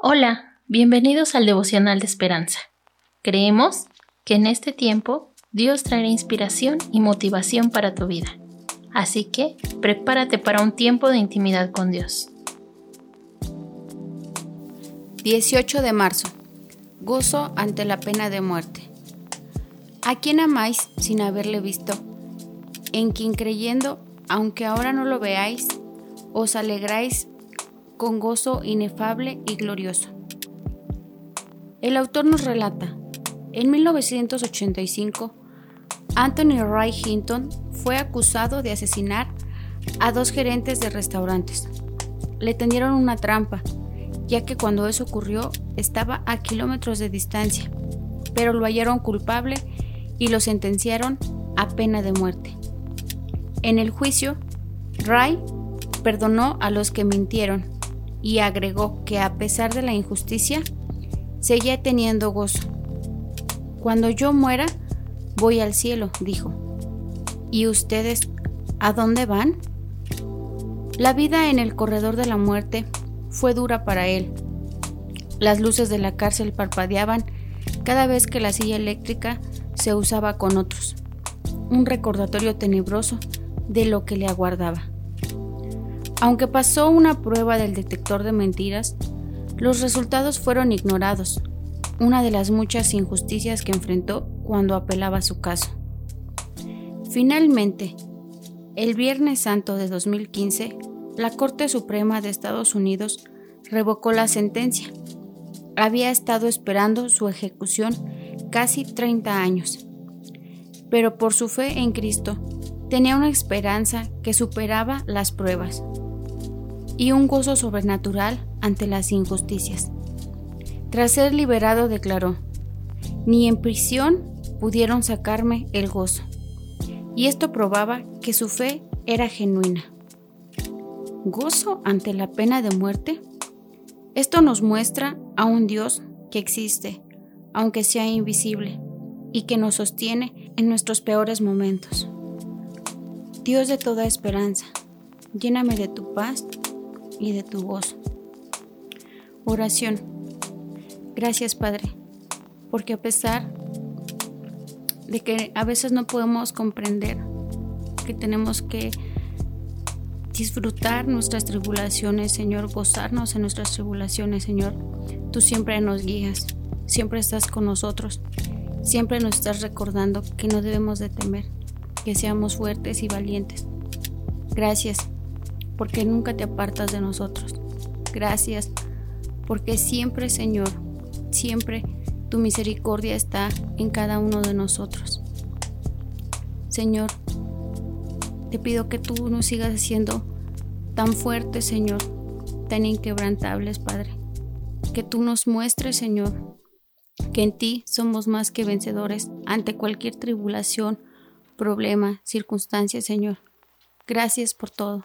Hola, bienvenidos al devocional de esperanza. Creemos que en este tiempo Dios traerá inspiración y motivación para tu vida. Así que prepárate para un tiempo de intimidad con Dios. 18 de marzo. Gozo ante la pena de muerte. ¿A quién amáis sin haberle visto? En quien creyendo, aunque ahora no lo veáis, os alegráis con gozo inefable y glorioso. El autor nos relata, en 1985, Anthony Ray Hinton fue acusado de asesinar a dos gerentes de restaurantes. Le tendieron una trampa, ya que cuando eso ocurrió estaba a kilómetros de distancia, pero lo hallaron culpable y lo sentenciaron a pena de muerte. En el juicio, Ray perdonó a los que mintieron y agregó que a pesar de la injusticia, seguía teniendo gozo. Cuando yo muera, voy al cielo, dijo. ¿Y ustedes a dónde van? La vida en el corredor de la muerte fue dura para él. Las luces de la cárcel parpadeaban cada vez que la silla eléctrica se usaba con otros. Un recordatorio tenebroso de lo que le aguardaba. Aunque pasó una prueba del detector de mentiras, los resultados fueron ignorados, una de las muchas injusticias que enfrentó cuando apelaba su caso. Finalmente, el Viernes Santo de 2015, la Corte Suprema de Estados Unidos revocó la sentencia. Había estado esperando su ejecución casi 30 años, pero por su fe en Cristo tenía una esperanza que superaba las pruebas y un gozo sobrenatural ante las injusticias. Tras ser liberado declaró, ni en prisión pudieron sacarme el gozo. Y esto probaba que su fe era genuina. ¿Gozo ante la pena de muerte? Esto nos muestra a un Dios que existe, aunque sea invisible, y que nos sostiene en nuestros peores momentos. Dios de toda esperanza, lléname de tu paz y de tu voz. Oración. Gracias Padre, porque a pesar de que a veces no podemos comprender que tenemos que disfrutar nuestras tribulaciones, Señor, gozarnos en nuestras tribulaciones, Señor, tú siempre nos guías, siempre estás con nosotros, siempre nos estás recordando que no debemos de temer, que seamos fuertes y valientes. Gracias porque nunca te apartas de nosotros. Gracias, porque siempre, Señor, siempre tu misericordia está en cada uno de nosotros. Señor, te pido que tú nos sigas siendo tan fuertes, Señor, tan inquebrantables, Padre. Que tú nos muestres, Señor, que en ti somos más que vencedores ante cualquier tribulación, problema, circunstancia, Señor. Gracias por todo.